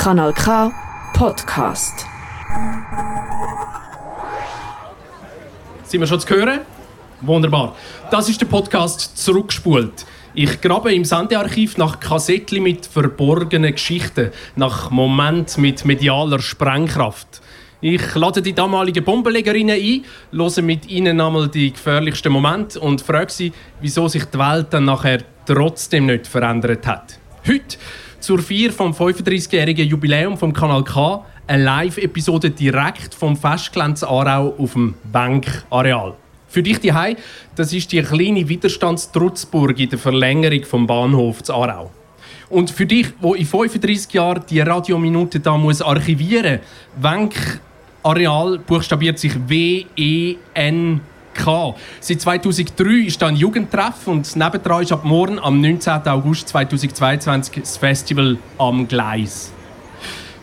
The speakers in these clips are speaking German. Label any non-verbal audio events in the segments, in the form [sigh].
Kanal K Podcast. Sind wir schon zu hören? Wunderbar. Das ist der Podcast Zurückspult. Ich grabe im Sendearchiv nach Kassettchen mit verborgenen Geschichten, nach Momenten mit medialer Sprengkraft. Ich lade die damaligen Bombenlegerinnen ein, höre mit ihnen einmal die gefährlichsten Momente und frage sie, wieso sich die Welt dann nachher trotzdem nicht verändert hat. Heute, zur Feier vom 35-jährigen Jubiläum vom Kanal K, eine Live-Episode direkt vom Festgelände Aarau auf dem Bankareal. Für dich die das ist die kleine Widerstandstrutzburg in der Verlängerung vom Bahnhof zu Aarau. Und für dich, wo in 35 Jahren die Radiominute da muss archivieren, Wenk Areal buchstabiert sich Seit 2003 ist da ein Jugendtreff und nebendran ist ab morgen am 19. August 2022 das Festival am Gleis.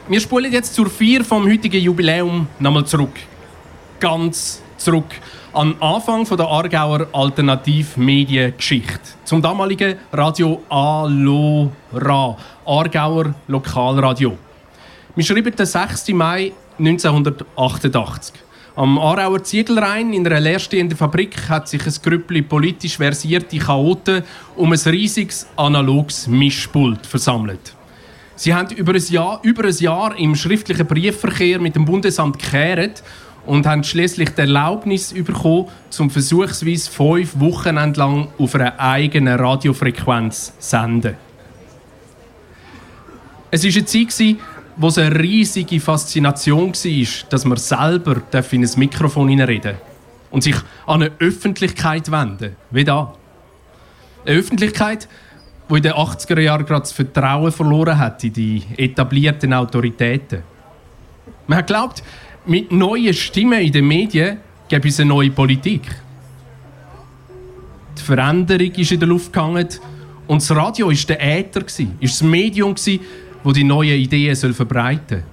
Wir spulen jetzt zur Feier vom heutigen Jubiläum nochmal zurück. Ganz zurück an Anfang von der Aargauer Alternativmediengeschichte. Zum damaligen Radio Alora, Aargauer Lokalradio. Wir schreiben den 6. Mai 1988. Am Aarauer Ziegelrhein in einer leerstehenden Fabrik hat sich ein Grüppli politisch versierte Chaoten um ein riesiges analoges Mischpult versammelt. Sie haben über ein Jahr, über ein Jahr im schriftlichen Briefverkehr mit dem Bundesamt gekehrt und haben schließlich die Erlaubnis bekommen, zum versuchsweise fünf Wochen entlang auf einer eigenen Radiofrequenz zu senden. Es war eine Zeit, wo es eine riesige Faszination war, dass man selber in ein Mikrofon reden und sich an eine Öffentlichkeit wenden wie da. Eine Öffentlichkeit, die in den 80er Jahren gerade das Vertrauen verloren hat in die etablierten Autoritäten. Man hat geglaubt, mit neuen Stimmen in den Medien gäbe es eine neue Politik. Die Veränderung ist in der Luft gehangen und das Radio war der Äther, ist das Medium, das die neuen Ideen verbreiten soll.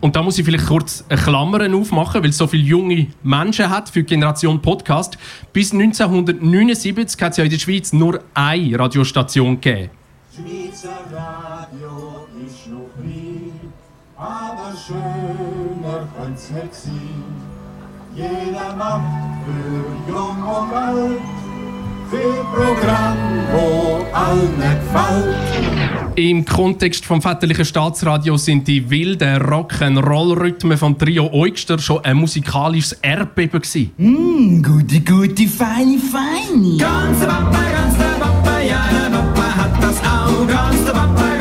Und da muss ich vielleicht kurz eine Klammer aufmachen, weil es so viele junge Menschen hat für die Generation Podcast. Bis 1979 hat es ja in der Schweiz nur eine Radiostation gegeben. Schweizer Radio ist noch nie aber schöner könnte nicht sein. Jeder macht für Jung und Alt viel Programm, wo allen gefällt. Im Kontext vom väterlichen Staatsradio sind die wilden Rock'n'Roll-Rhythmen von Trio Eugster schon ein musikalisches Erdbeben gewesen. Mm, gute, gute, feine, feine. Ganz der Papa, ganz der Papa, ja, der Papa hat das auch. Ganz der Papa,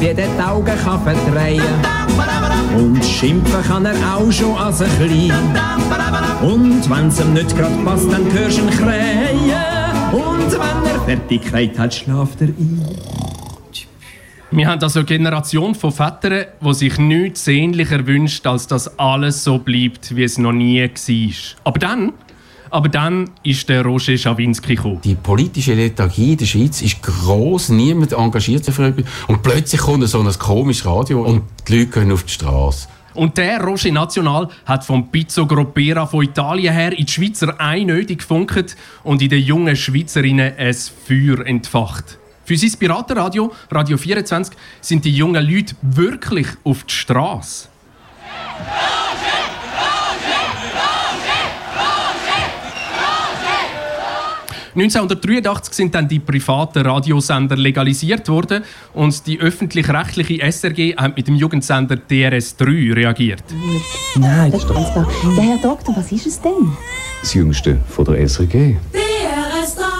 wie der die Augen kann verdrehen Und schimpfen kann er auch schon als ein Klein. Und wenn's ihm nicht grad passt, dann hörst du ihn krähen. Und wenn er Fertigkeit hat, schlaft er ein. Wir haben also eine Generation von Vätern, die sich nichts sehnlicher wünscht, als dass alles so bleibt, wie es noch nie war. Aber dann aber dann ist der Roger Schawinski gekommen. Die politische Lethargie in der Schweiz ist gross, niemand engagiert sich für. Und plötzlich kommt so ein komisches Radio und die Leute gehen auf die Straße. Und der Roger National hat vom Pizzo Groppera von Italien her in die Schweizer einödig gefunkt und in den jungen Schweizerinnen ein Feuer entfacht. Für sein Piratenradio, Radio 24, sind die jungen Leute wirklich auf die Straße. 1983 sind dann die privaten Radiosender legalisiert worden und die öffentlich-rechtliche SRG hat mit dem Jugendsender DRS3 reagiert. Nein, das ist ganz klar. Ja, Herr Doktor, was ist es denn? Das Jüngste von der SRG. DRS3!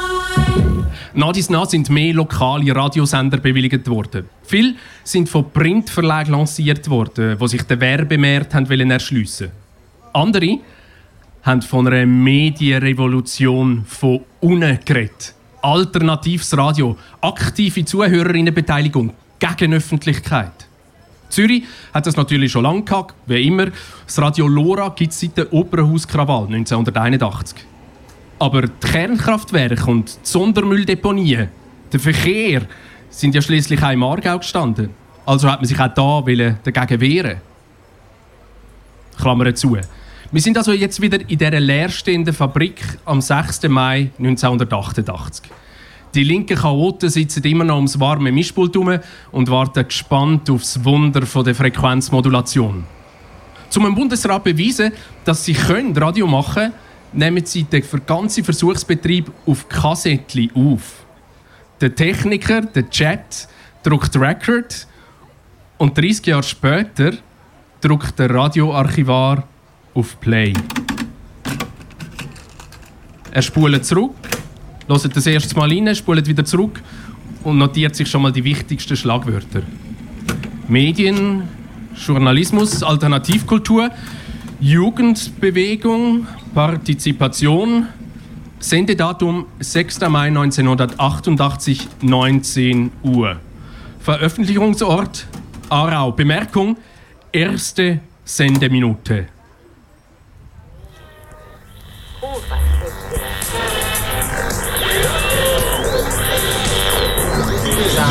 Nach dies nach sind mehr lokale Radiosender bewilligt worden. Viele sind von Printverlagen lanciert worden, die sich den Werbemarkt erschliessen wollten. Andere haben von einer Medienrevolution von unten geredet. Alternatives Radio, aktive Zuhörerinnenbeteiligung gegen Öffentlichkeit. Zürich hat das natürlich schon lange gehabt, wie immer. Das Radio Lora gibt es seit dem Opernhauskrawall 1981. Aber die Kernkraftwerke und die Sondermülldeponien, der Verkehr, sind ja schließlich auch im Aargau gestanden. Also hat man sich auch da dagegen wehren. Klammer zu. Wir sind also jetzt wieder in dieser leerstehenden Fabrik am 6. Mai 1988. Die linken Chaoten sitzen immer noch ums warme Mischpult herum und warten gespannt aufs Wunder von der Frequenzmodulation. Um dem Bundesrat beweisen, dass sie können Radio machen können, nehmen sie den ganzen Versuchsbetrieb auf Kassettchen auf. Der Techniker, der Chat, druckt Record und 30 Jahre später druckt der Radioarchivar auf Play. Er spult zurück, hört das erste Mal rein, spult wieder zurück und notiert sich schon mal die wichtigsten Schlagwörter. Medien, Journalismus, Alternativkultur, Jugendbewegung, Partizipation, Sendedatum 6. Mai 1988, 19 Uhr. Veröffentlichungsort Aarau. Bemerkung, erste Sendeminute.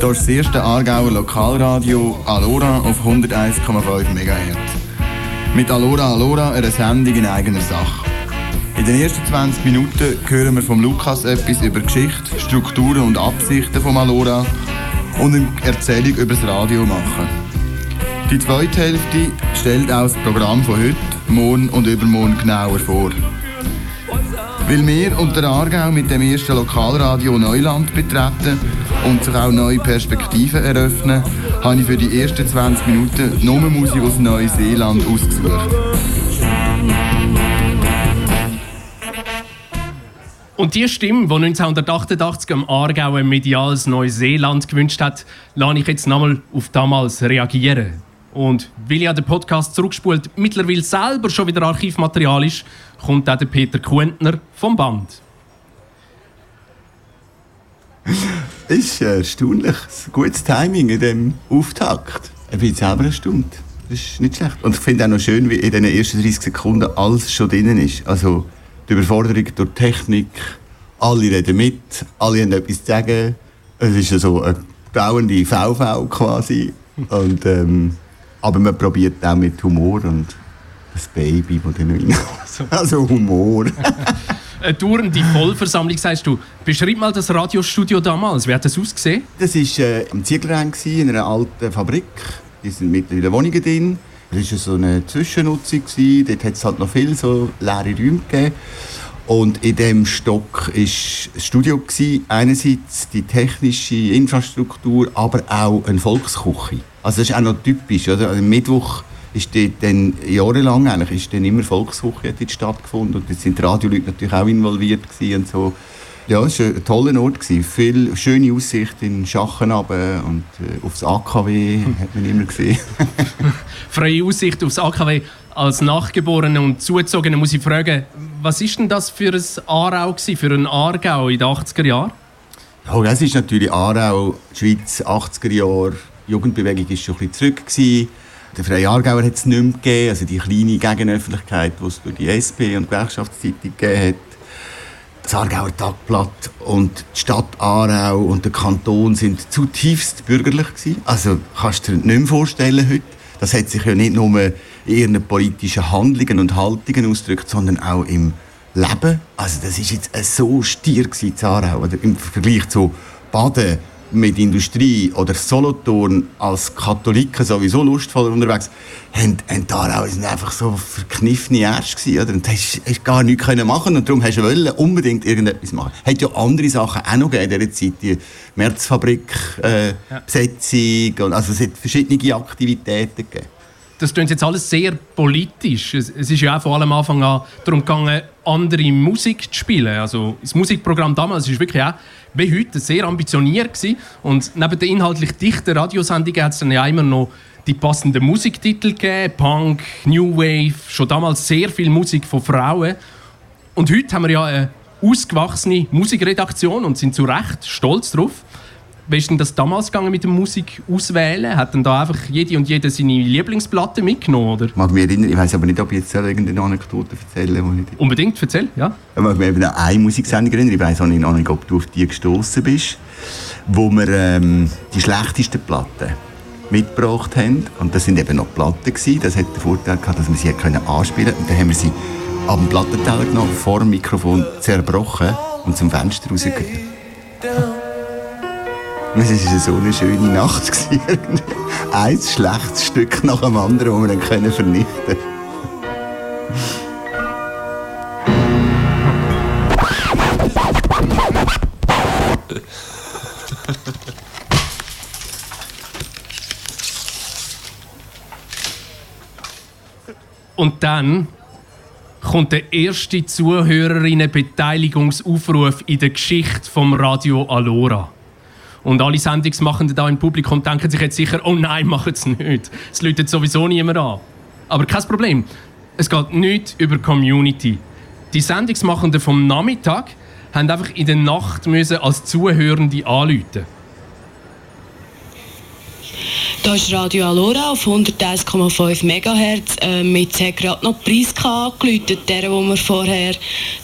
Durch das erste Aargauer Lokalradio Alora auf 101,5 MHz. Mit Alora Alora eine Sendung in eigener Sache. In den ersten 20 Minuten hören wir vom Lukas etwas über Geschichte, Strukturen und Absichten vom Alora und eine Erzählung über das Radio machen. Die zweite Hälfte stellt auch das Programm von heute, morgen und übermorgen genauer vor. Weil wir und der Aargau mit dem ersten Lokalradio Neuland betreten und sich auch neue Perspektiven eröffnen, habe ich für die ersten 20 Minuten nur Musik aus Neuseeland ausgesucht. Und die Stimme, die 1988 am Aargau ein mediales Neuseeland gewünscht hat, lasse ich jetzt nochmal auf damals reagieren. Und weil ja der Podcast zurückspult mittlerweile selber schon wieder Archivmaterial ist, kommt auch der Peter Kuentner vom Band. [laughs] ist erstaunlich. Gutes Timing in dem Auftakt. Ich bin selber erstaunt. Das ist nicht schlecht. Und ich finde auch noch schön, wie in den ersten 30 Sekunden alles schon drin ist. Also die Überforderung durch Technik, alle reden mit, alle haben etwas zu sagen. Es ist so eine dauernde VV quasi. Und, ähm, aber man probiert auch mit Humor und das Baby, das dann rein [laughs] Also Humor. [laughs] Eine dauernde Vollversammlung, sagst du. Beschreib mal das Radiostudio damals. Wie hat das ausgesehen? Das war äh, am Ziegelrhein, in einer alten Fabrik. Die sind mittlerweile Wohnungen drin. Das war so eine Zwischennutzung. Dort hat es halt noch viele so leere Räume gegeben. Und in diesem Stock war ein Studio. Gewesen. Einerseits die technische Infrastruktur, aber auch eine Volksküche. Also das ist auch noch typisch. Oder? Also, Mittwoch ist dann jahrelang eigentlich ist dann immer Volksküche hat stattgefunden. Und da sind die Radioleute natürlich auch involviert und so. Ja, es war ein toller Ort. Gewesen. Viel schöne Aussicht in Schachen runter und äh, aufs AKW hat man immer gesehen. [laughs] Freie Aussicht aufs AKW. Als Nachgeborene und Zugezogene muss ich fragen, was ist denn das für ein Aarau gewesen, für ein Aargau in den 80er Jahren? Ja, das ist natürlich Aarau, Schweiz, 80er Jahre. Die Jugendbewegung war schon ein bisschen zurück. Gewesen. Der Freie Aargauer hat es nicht mehr gegeben, also die kleine Gegenöffentlichkeit, die es durch die SP und die Gewerkschaftszeitung gegeben hat. Das Aargauer Tagblatt und die Stadt Aarau und der Kanton sind zutiefst bürgerlich gewesen. Also kannst du dir nicht mehr vorstellen heute. Das hat sich ja nicht nur in ihren politischen Handlungen und Haltungen ausgedrückt, sondern auch im Leben. Also das ist jetzt so stier gewesen, Aarau, oder im Vergleich zu Baden mit Industrie oder Solothurn als Katholiken sowieso lustvoller unterwegs, haben, haben Aarau sind einfach so verkniffene gewesen, oder? Und hast, hast gar nichts können machen und darum hast du wollen, unbedingt irgendetwas machen. Hat ja andere Sachen auch noch gegeben in dieser Zeit, die Märzfabrik, äh, Ja. Besetzung, und, also es hat verschiedene Aktivitäten gegeben. Das klingt jetzt alles sehr politisch. Es, es ist ja auch am Anfang an darum gegangen, andere Musik zu spielen. Also das Musikprogramm damals ist wirklich auch wie heute sehr ambitioniert gewesen. und neben den inhaltlich dichten Radiosendungen hat es dann ja immer noch die passenden Musiktitel gegeben, Punk, New Wave, schon damals sehr viel Musik von Frauen. Und heute haben wir ja eine ausgewachsene Musikredaktion und sind zu Recht stolz darauf. Wie ist denn das damals gegangen mit der Musik auswählen? Hat denn da einfach jede und jede seine Lieblingsplatte mitgenommen, oder? Ich mag mich erinnern, ich weiß aber nicht, ob ich jetzt irgendeine Anekdote erzähle. Die ich Unbedingt, erzähl, ja. Ich mag mich eben an eine Musiksendung erinnern, ich weiß auch nicht, ob du auf die gestoßen bist, wo wir ähm, die schlechtesten Platten mitgebracht haben. Und das sind eben noch Platten gewesen. Das hat den Vorteil gehabt, dass wir sie können anspielen konnten. Und dann haben wir sie dem Plattenteller genommen, vor dem Mikrofon zerbrochen und zum Fenster rausgegeben. Es war so eine schöne Nacht. [laughs] Ein schlechtes Stück nach dem anderen, das wir dann vernichten können. Und dann kommt der erste Zuhörerinnenbeteiligungsaufruf in der Geschichte vom Radio Alora. Und alle Sendungsmachenden da im Publikum denken sich jetzt sicher, oh nein, machen es nicht. Es läutet sowieso niemand an. Aber kein Problem. Es geht nicht über Community. Die Sendungsmachenden vom Nachmittag haben einfach in der Nacht müssen als Zuhörende anrufen. Da ist Radio Alora auf 101,5 MHz. Ähm, jetzt hat gerade noch die Preis angeläutet, der, wo wir vorher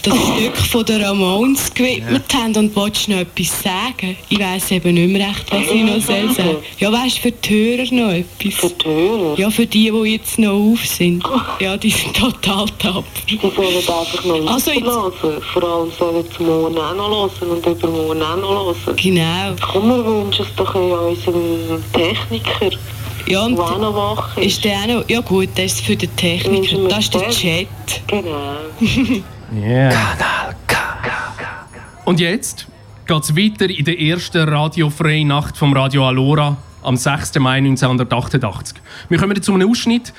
das oh. Stück von der Ramones gewidmet ja. haben. Und wolltest du noch etwas sagen? Ich weiss eben nicht mehr recht, was ich noch soll sagen Ja, weißt du, für die Hörer noch etwas? Für die Hörer? Ja, für die, die jetzt noch auf sind. Ja, die sind total tapfer. Die sollen einfach noch also jetzt... hören. Vor allem sollen sie morgen auch noch hören und übermorgen auch noch hören. Genau. Komm, wir wünschen es doch an unserem Techniker. Ja, und wach ist. ist der auch noch, ja gut, das ist für den Techniker. Das ist der Chat. Genau. [laughs] yeah. Kanal K. Und jetzt geht es weiter in der ersten radiofreien Nacht vom Radio Alora am 6. Mai 1988. Wir kommen jetzt zu einem Ausschnitt,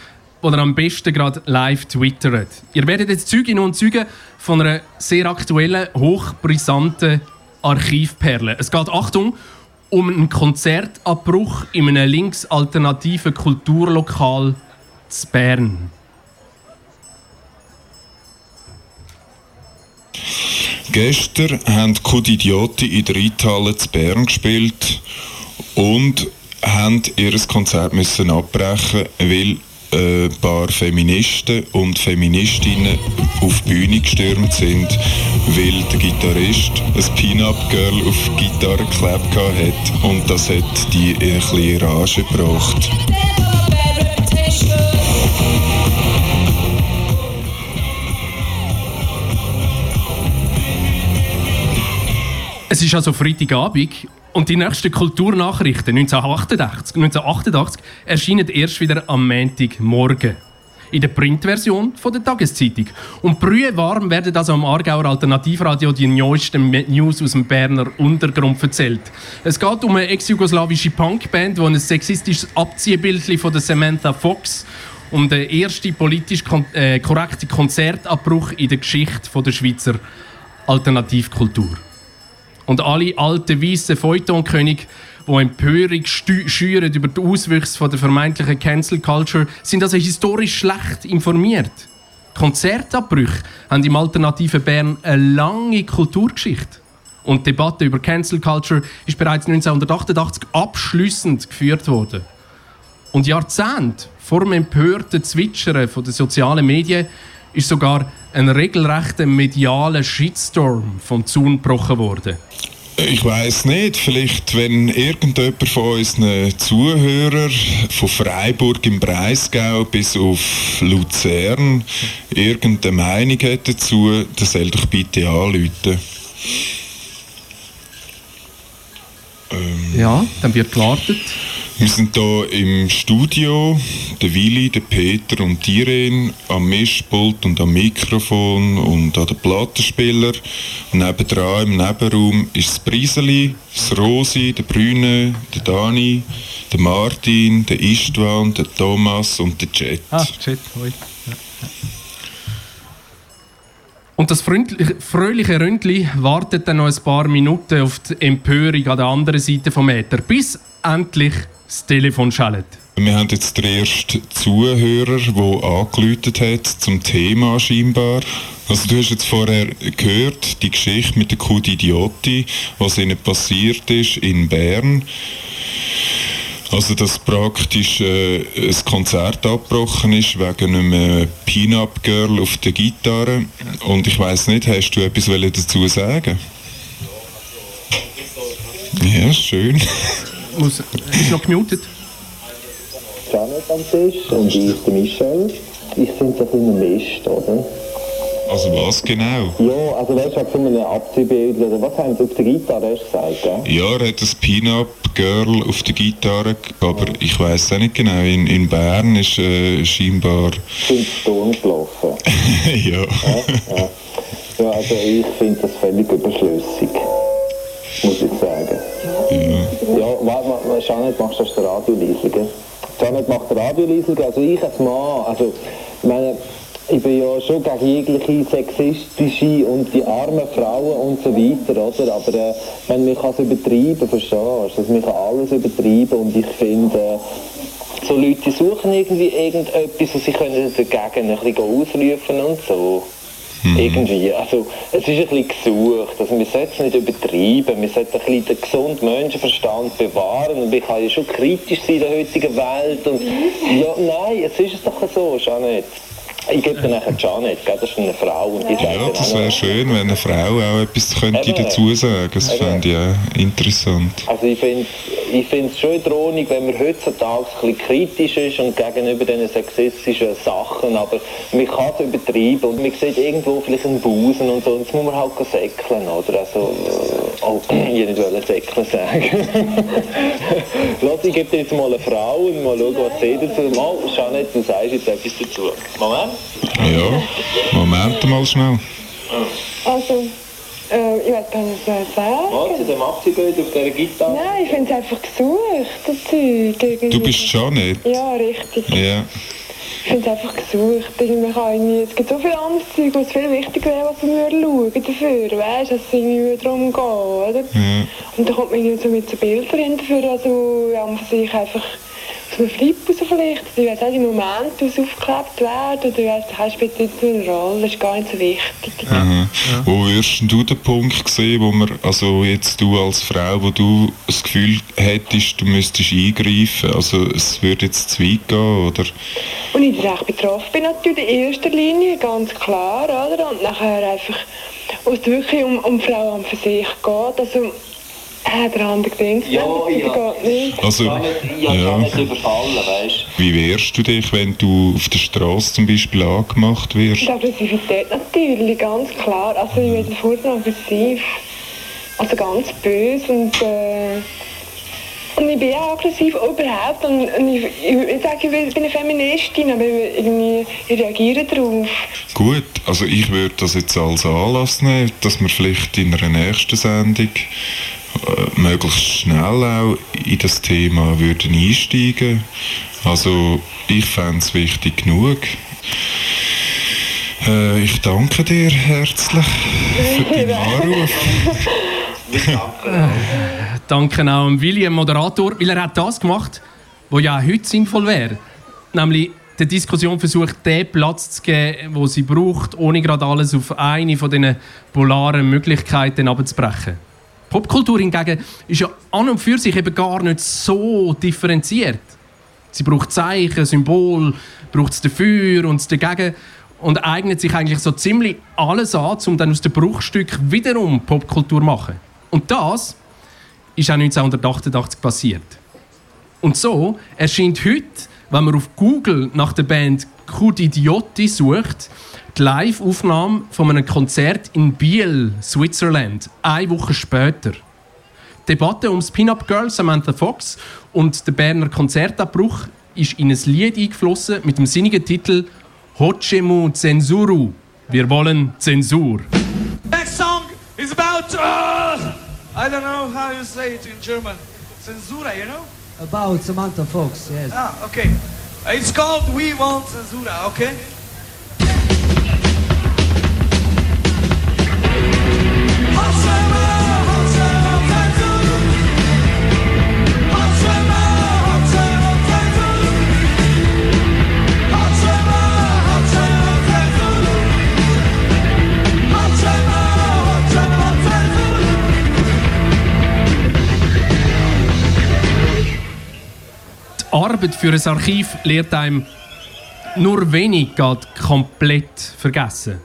den ihr am besten gerade live twittert. Ihr werdet jetzt Zeuginnen und Zeugen von einer sehr aktuellen, hochbrisanten Archivperle. Es geht, Achtung, um einen Konzertabbruch in einem linksalternativen Kulturlokal zu Bern. Gestern haben die Kudidioti in der Reithalle zu Bern gespielt und haben ihr Konzert müssen abbrechen, weil ein paar Feministen und Feministinnen auf die Bühne gestürmt sind, weil der Gitarrist ein Pin-Up-Girl auf die Gitarre geklebt hat und das hat die ein bisschen Rage gebracht. Es ist also Freitagabend und die nächsten Kulturnachrichten 1988, 1988 erscheinen erst wieder am Montagmorgen. In der Printversion der Tageszeitung. Und brühwarm werden also am Aargauer Alternativradio die neuesten News aus dem Berner Untergrund erzählt. Es geht um eine ex-jugoslawische Punkband, die ein sexistisches Abziehbild von der Samantha Fox um den ersten politisch kon äh, korrekten Konzertabbruch in der Geschichte der Schweizer Alternativkultur. Und alle alten weißen Feuilleton-Könige, die Empörung schüren über die Auswüchse der vermeintlichen Cancel Culture, sind also historisch schlecht informiert. Konzertabbrüche haben im alternativen Bern eine lange Kulturgeschichte. Und die Debatte über Cancel Culture ist bereits 1988 abschließend geführt worden. Und Jahrzehnte vor dem empörten Zwitschern der sozialen Medien ist sogar ein regelrechter medialer Shitstorm vom Zaun gebrochen worden. Ich weiß nicht, vielleicht wenn irgendjemand von unseren Zuhörern von Freiburg im Breisgau bis auf Luzern irgendeine Meinung hat dazu, dann soll doch bitte anrufen. Ähm, ja, dann wird gewartet. Wir sind hier im Studio, der Willi, der Peter und die Irene, am Mischpult und am Mikrofon und an den Plattenspieler. Und nebendran im Nebenraum ist das Briseli, das Rosi, der Brüne, der Dani, der Martin, der Istvan, der Thomas und der Jet. Ah, shit, hoi. Und das fröhliche Ründli wartet dann noch ein paar Minuten auf die Empörung an der anderen Seite vom Meter, bis endlich das Telefon schallt. Wir haben jetzt den ersten Zuhörer, der angeläutet hat zum Thema scheinbar. Also du hast jetzt vorher gehört, die Geschichte mit der Kuh Idioti, was ihnen passiert ist in Bern. Also dass praktisch äh, ein Konzert abgebrochen ist wegen einem Pin-Up Girl auf der Gitarre. Und ich weiß nicht, hast du etwas dazu sagen? Ja, schön. [laughs] Muss, ist noch gemutet. Janet am Tisch und ich der Michel. Ich finde das ein Mist, oder? Also was genau? Ja, also weißt du, so einem Abziehbild oder was haben sie auf der Gitarre erst gesagt, gell? Ja, er hat ein Pin-Up Girl auf der Gitarre, aber ich weiß auch nicht genau. In, in Bern ist äh, scheinbar. Sind Sturm gelaufen. [laughs] ja. ja. Ja, ja also ich finde das völlig überschlüssig. Muss ich sagen. Ja. Ja, warte mal, Janet, machst du das Radio leise, gell? Radio leise, also ich als Mann, also, ich meine, ich bin ja schon gegen jegliche sexistische und die armen Frauen und so weiter, oder? Aber äh, wenn man kann es übertreiben, verstehst du? Also man kann alles übertreiben und ich finde, äh, so Leute suchen irgendwie irgendetwas und sie können dagegen ein bisschen ausrufen und so. Irgendwie, also es ist ein bisschen gesucht, also wir sollten es nicht übertreiben, wir sollten ein bisschen den gesunden Menschenverstand bewahren. Und ich kann ja schon kritisch sein in der heutigen Welt. Und [laughs] ja, nein, es ist es doch so, Janet. Ich gebe dir nachher Janet, gell? das ist eine Frau und die Ja, dann das wäre schön, wenn eine Frau auch etwas könnte Eben. dazu sagen. Das Eben. fände ich auch interessant. Also ich finde ich finde es schon Ordnung, wenn man heutzutage ein bisschen kritisch ist und gegenüber diesen sexistischen Sachen, aber man kann es übertreiben und man sieht irgendwo vielleicht einen Busen und so, und jetzt muss man halt säckeln, oder? Also, oh, [clears throat] ich nicht wollte säckeln sagen. [laughs] Lass, ich gebe dir jetzt mal eine Frau und mal schauen, was sie dazu Mal, Jeanette, du sagst jetzt etwas dazu. Moment. Ja, Moment mal schnell. Also, äh, ich weiß gar nicht, was ich sagen Was, zu dem Abziehbild auf dieser Gitarre? Nein, ich finde es einfach gesucht, das Zeug. Irgendwie. Du bist Janet? Ja, richtig. Ja. Ich finde es einfach gesucht. Irgendwie kann ich nicht. Es gibt so viel anderes Zeug, was viel wichtiger wäre, was wir schauen dafür. Weißt du, dass es irgendwie darum geht, oder? Ja. Und dann kommt man irgendwie so mit so Bildern hinterher, also ja, man sich einfach so einen Flip raus vielleicht. Ich weiß auch, die Momente, die aufgeklebt werden, oder weißt, das spielt nicht so eine Rolle, das ist gar nicht so wichtig. Aha. Wo würdest denn du den Punkt sehen, wo man, also jetzt du als Frau, wo du das Gefühl hättest, du müsstest eingreifen, also es würde jetzt zu weit gehen, oder? Und ich direkt betroffen bin natürlich in erster Linie, ganz klar, oder? Und nachher einfach, wo es wirklich um, um die Frau an für sich geht, also, äh, der andere denkt, Ja, ja. geht nicht. Also, ja, ja. Janet überfallen, weißt du? Wie wehrst du dich, wenn du auf der Straße zum Beispiel angemacht wirst? Die Aggressivität natürlich, ganz klar. Also ich werde vorher aggressiv. Also ganz böse und äh, und ich bin auch aggressiv überhaupt und, und ich, ich, ich sage, ich bin eine Feministin, aber ich, irgendwie, ich reagiere darauf. Gut, also ich würde das jetzt als Anlass nehmen, dass wir vielleicht in einer nächsten Sendung möglichst schnell auch in das Thema würden einsteigen. Also ich fände es wichtig genug. Äh, ich danke dir herzlich für [laughs] deinen Anruf. [laughs] Danke auch an William Moderator, weil er hat das gemacht, was ja auch heute sinnvoll wäre. Nämlich der Diskussion versucht, den Platz zu geben, wo sie braucht, ohne gerade alles auf eine von diesen polaren Möglichkeiten abzubrechen. Popkultur hingegen ist ja an und für sich eben gar nicht so differenziert. Sie braucht Zeichen, Symbol, braucht es dafür und dagegen und eignet sich eigentlich so ziemlich alles an, um dann aus dem Bruchstück wiederum Popkultur zu machen. Und das ist auch 1988 passiert. Und so erscheint heute, wenn man auf Google nach der Band Kudidiotti sucht, die Live-Aufnahme von einem Konzert in Biel, Switzerland, eine Woche später. Die Debatte ums Pin-Up Girl Samantha Fox und der Berner Konzertabbruch ist in ein Lied eingeflossen mit dem sinnigen Titel Hochemu Zensuru. Wir wollen Zensur. Next song is about, uh, I don't know how you say it in German. Censura, you know? About Samantha Fox, yes. Ah, okay. It's called We Want Censura, okay? Arbeit für ein Archiv lehrt einem, nur wenig geht komplett vergessen.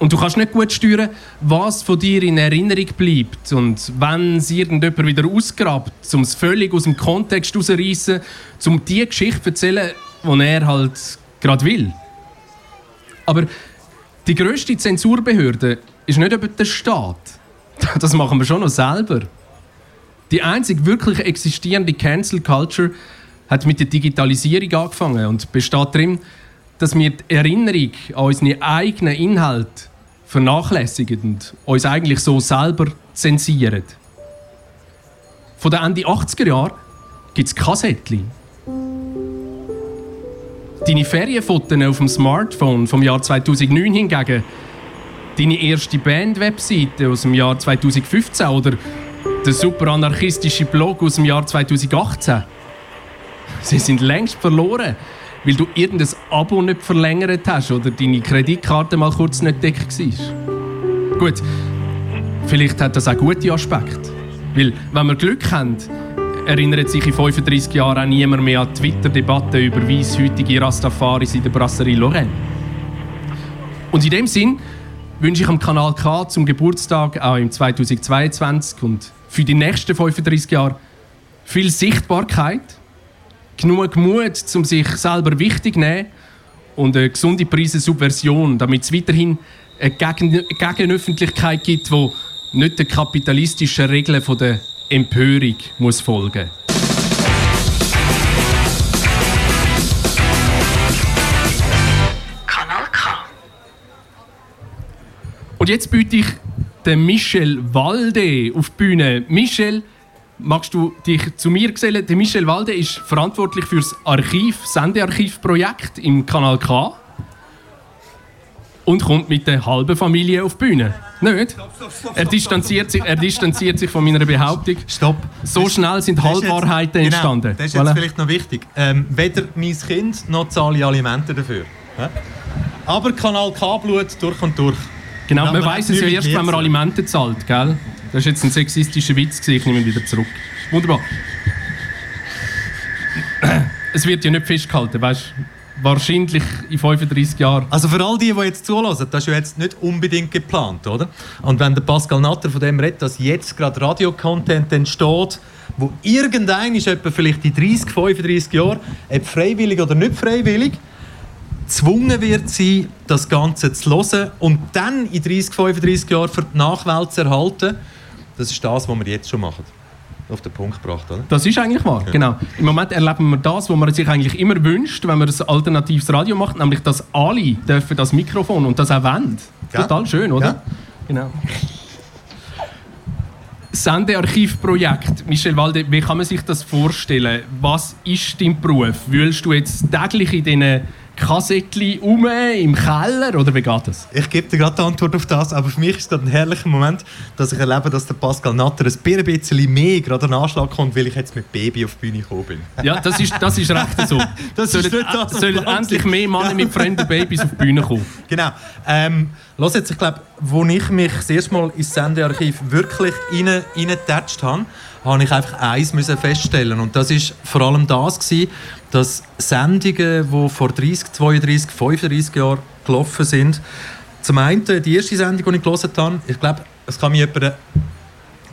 Und du kannst nicht gut steuern, was von dir in Erinnerung bleibt. Und wenn es irgendjemand wieder ausgrabt, um es völlig aus dem Kontext herauszureissen, um die Geschichte zu erzählen, die er halt gerade will. Aber die grösste Zensurbehörde ist nicht über der Staat. [laughs] Das machen wir schon noch selber. Die einzig wirklich existierende Cancel Culture hat mit der Digitalisierung angefangen und besteht darin, dass wir die Erinnerung an unsere eigenen Inhalte vernachlässigen und uns eigentlich so selber zensieren. Von den Ende 80er Jahren gibt es Kassettchen. Deine Ferienfotos auf dem Smartphone vom Jahr 2009 hingegen, deine erste Band-Webseite aus dem Jahr 2015 oder der super anarchistische Blog aus dem Jahr 2018. Sie sind längst verloren, weil du irgendein Abo nicht verlängert hast oder deine Kreditkarte mal kurz nicht deckt war. Gut, vielleicht hat das auch gute Aspekte. Weil, wenn wir Glück haben, erinnert sich in 35 Jahren auch niemand mehr an die Twitter-Debatte über weisshütige Rastafaris in der Brasserie Lorraine. Und in dem Sinn wünsche ich am Kanal K zum Geburtstag auch im 2022 und für die nächsten 35 Jahre viel Sichtbarkeit, genug Mut, um sich selber wichtig zu nehmen und eine gesunde Preisesubversion, damit es weiterhin eine Gegen Gegenöffentlichkeit gibt, die nicht den kapitalistischen Regeln von der Empörung muss folgen Kanal K. Und jetzt biete ich den Michel Walde auf die Bühne. Michel, magst du dich zu mir gesellen? Der Michel Walde ist verantwortlich für das Archiv, Sendearchivprojekt im Kanal K. Und kommt mit der halben Familie auf die Bühne. Nicht? Er distanziert sich, er distanziert sich von meiner Behauptung. Stopp. So schnell sind Das ist jetzt- Halbwahrheiten genau, entstanden. Das ist jetzt Voilà. vielleicht noch wichtig. Ähm, weder mein Kind noch zahle ich Alimente dafür. Aber Kanal K-Blut durch und durch. Genau, man weiß es ja erst, wenn man. Alimente zahlt, gell? Das ist jetzt ein sexistischer Witz, ich nehme ihn wieder zurück. Wunderbar. Es wird ja nicht festgehalten, weißt? Wahrscheinlich in 35 Jahren. Also für all die, die jetzt zulassen, das ist ja jetzt nicht unbedingt geplant, oder? Und wenn der Pascal Natter von dem redet, dass jetzt gerade Radio-Content entsteht, wo irgendein ist etwa vielleicht in 30, 35 Jahren, ob freiwillig oder nicht freiwillig, gezwungen wird sein, das Ganze zu hören und dann in 30, 35 Jahren für die Nachwelt zu erhalten, das ist das, was wir jetzt schon machen. Auf den Punkt gebracht, oder? Das ist eigentlich wahr, Ja. genau. Im Moment erleben wir das, was man sich eigentlich immer wünscht, wenn man ein alternatives Radio macht, nämlich dass alle dürfen das Mikrofon und das auch wollen. Ja. Total schön, oder? Ja. Genau. Sendearchivprojekt. Michel Walde, wie kann man sich das vorstellen? Was ist dein Beruf? Wühlst du jetzt täglich in diesen Kassettchen um im Keller oder wie geht das? Ich gebe dir gerade die Antwort auf das, aber für mich ist es gerade ein herrlicher Moment, dass ich erlebe, dass der Pascal Natter ein bisschen mehr gerade an Anschlag kommt, weil ich jetzt mit Baby auf die Bühne gekommen bin. Ja, das ist, das ist recht so. [laughs] Das sollen das, was sollen endlich mehr Männer mit fremden Babys auf die Bühne kommen. Genau. Ähm, los jetzt, ich glaube, wo ich mich das erste Mal ins Sendearchiv wirklich rein, reingetatscht habe, habe ich einfach eins müssen feststellen und das ist vor allem das gewesen, dass Sendungen, die vor 30, 32, 35 Jahren gelaufen sind, zum einen die erste Sendung, die ich gelesen habe, ich glaube, es kann mich jemand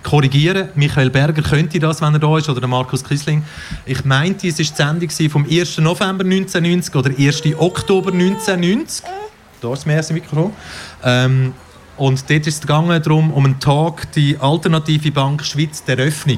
korrigieren. Michael Berger könnte das, wenn er da ist, oder der Markus Kisling. Ich meinte, es war die Sendung vom 1. November 1990 oder 1. Oktober 1990. Da ist das erste Mikrofon. Ähm, Und dort ist es gegangen darum, um einen Tag, die Alternative Bank Schweiz der Öffnung.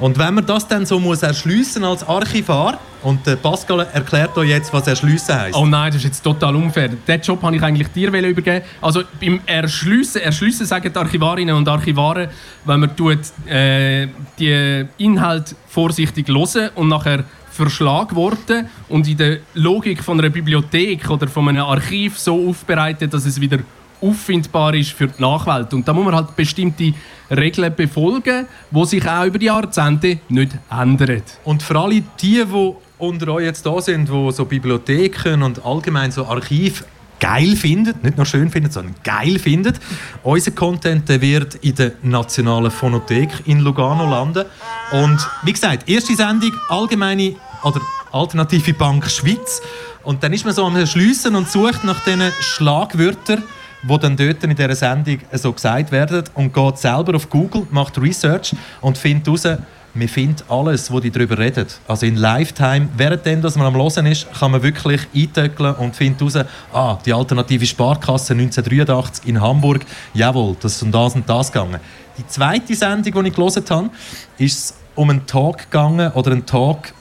Und wenn man das dann so muss erschliessen als Archivar, und Pascal erklärt euch jetzt, was erschliessen heisst. Oh nein, das ist jetzt total unfair. Den Job habe ich eigentlich dir übergeben. Also beim Erschliessen, Erschliessen sagen die Archivarinnen und Archivare, wenn man tut, äh, die Inhalt vorsichtig hören und nachher Verschlagworte und in der Logik von einer Bibliothek oder von einem Archiv so aufbereitet, dass es wieder auffindbar ist für die Nachwelt. Und da muss man halt bestimmte Regeln befolgen, die sich auch über die Jahrzehnte nicht ändern. Und für alle die, die unter euch jetzt da sind, die so Bibliotheken und allgemein so Archiv geil finden, nicht nur schön finden, sondern geil finden. Unser Content wird in der Nationalen Phonothek in Lugano landen. Und wie gesagt, erste Sendung allgemeine oder alternative Bank Schweiz. Und dann ist man so am Schliessen und sucht nach diesen Schlagwörtern, die dann dort in dieser Sendung so gesagt werden und geht selber auf Google, macht Research und findet heraus, man findet alles, wo die darüber reden. Also in Lifetime, währenddem dass man am Hören ist, kann man wirklich eintöckeln und findet heraus, ah, die alternative Sparkasse 1983 in Hamburg, jawohl, das ist um das und das gegangen. Die zweite Sendung, die ich gelesen habe, ist um einen Tag gegangen oder einen Tag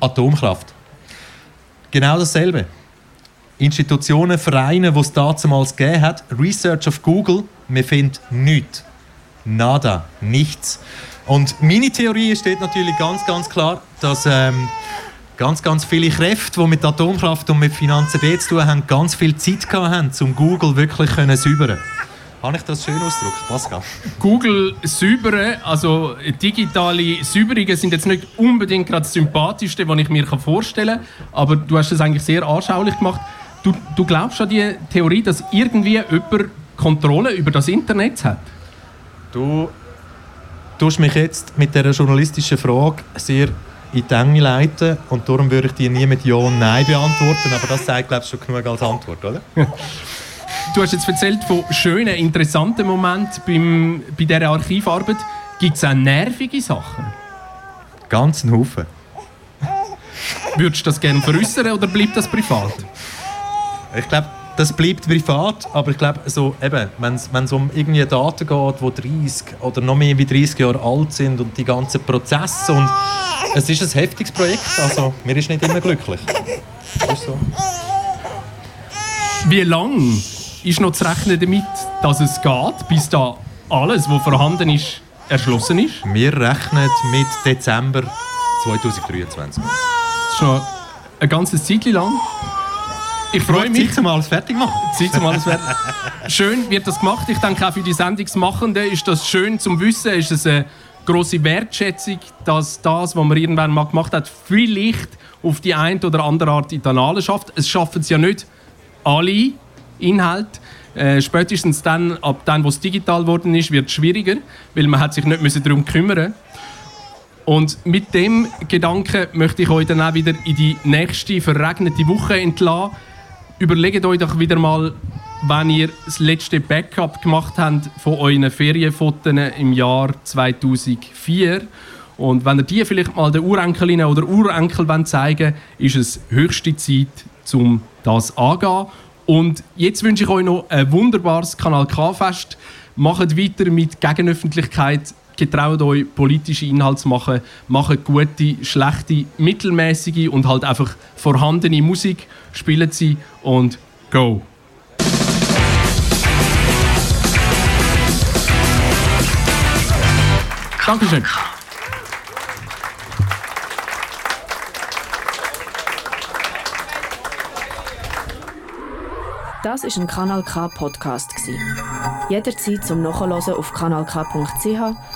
Atomkraft. Genau dasselbe. Institutionen, Vereine, die es damals gegeben hat, Research auf Google, man findet nichts. Nada, nichts. Und meine Theorie steht natürlich ganz, ganz klar, dass ähm, ganz, ganz viele Kräfte, die mit Atomkraft und mit Finanzen zu tun haben, ganz viel Zeit haben, um Google wirklich zu säubern. Habe ich das schön ausgedrückt, Pascal? Google säubern, also digitale Säuberungen sind jetzt nicht unbedingt gerade das Sympathischste, was ich mir vorstellen kann, aber du hast es eigentlich sehr anschaulich gemacht. Du, du glaubst an die Theorie, dass irgendwie jemand Kontrolle über das Internet hat? Du tust mich jetzt mit dieser journalistischen Frage sehr in die Enge leiten und darum würde ich dir nie mit Ja und Nein beantworten, aber das sagt, glaube ich, schon genug als Antwort, oder? [laughs] Du hast jetzt erzählt von schönen, interessanten Momenten beim, bei dieser Archivarbeit. Gibt es auch nervige Sachen? Ganz einen Haufen. Würdest du das gerne veräußern oder bleibt das privat? Ich glaube, das bleibt privat, aber ich glaube, so, wenn es um irgendwie Daten geht, die 30 oder noch mehr wie 30 Jahre alt sind und die ganzen Prozesse und es ist ein heftiges Projekt, also mir ist nicht immer glücklich. Ist so. Wie lange ist noch zu rechnen damit, dass es geht, bis da alles, was vorhanden ist, erschlossen ist? Wir rechnen mit Dezember 2023. Das ist noch ein ganzes Zeit lang. Ich freue mich. Zeit, um alles fertig machen. Zeit, um alles fertig Schön wird das gemacht. Ich denke auch für die Sendungsmachenden ist das schön zum Wissen. Ist es eine große Wertschätzung, dass das, was man irgendwann mal gemacht hat, vielleicht auf die eine oder andere Art in die Annalen schafft. Es schaffen es ja nicht alle Inhalte. Äh, spätestens dann, ab dann, wo es digital geworden ist, wird es schwieriger, weil man hat sich nicht müssen darum kümmern Und mit dem Gedanken möchte ich euch dann auch wieder in die nächste verregnete Woche entlassen. Überlegt euch doch wieder mal, wenn ihr das letzte Backup gemacht habt von euren Ferienfotos im Jahr 2004 und wenn ihr die vielleicht mal den Urenkelinnen oder Urenkel zeigen wollt, ist es höchste Zeit, um das anzugehen. Und jetzt wünsche ich euch noch ein wunderbares Kanal K-Fest. Macht weiter mit Gegenöffentlichkeit. Getraut euch, politische Inhalte zu machen. Macht gute, schlechte, mittelmäßige und halt einfach vorhandene Musik. Spielt sie und go! Dankeschön. Das ist ein Kanal K Podcast Jederzeit zum Nachhören auf kanalk.ch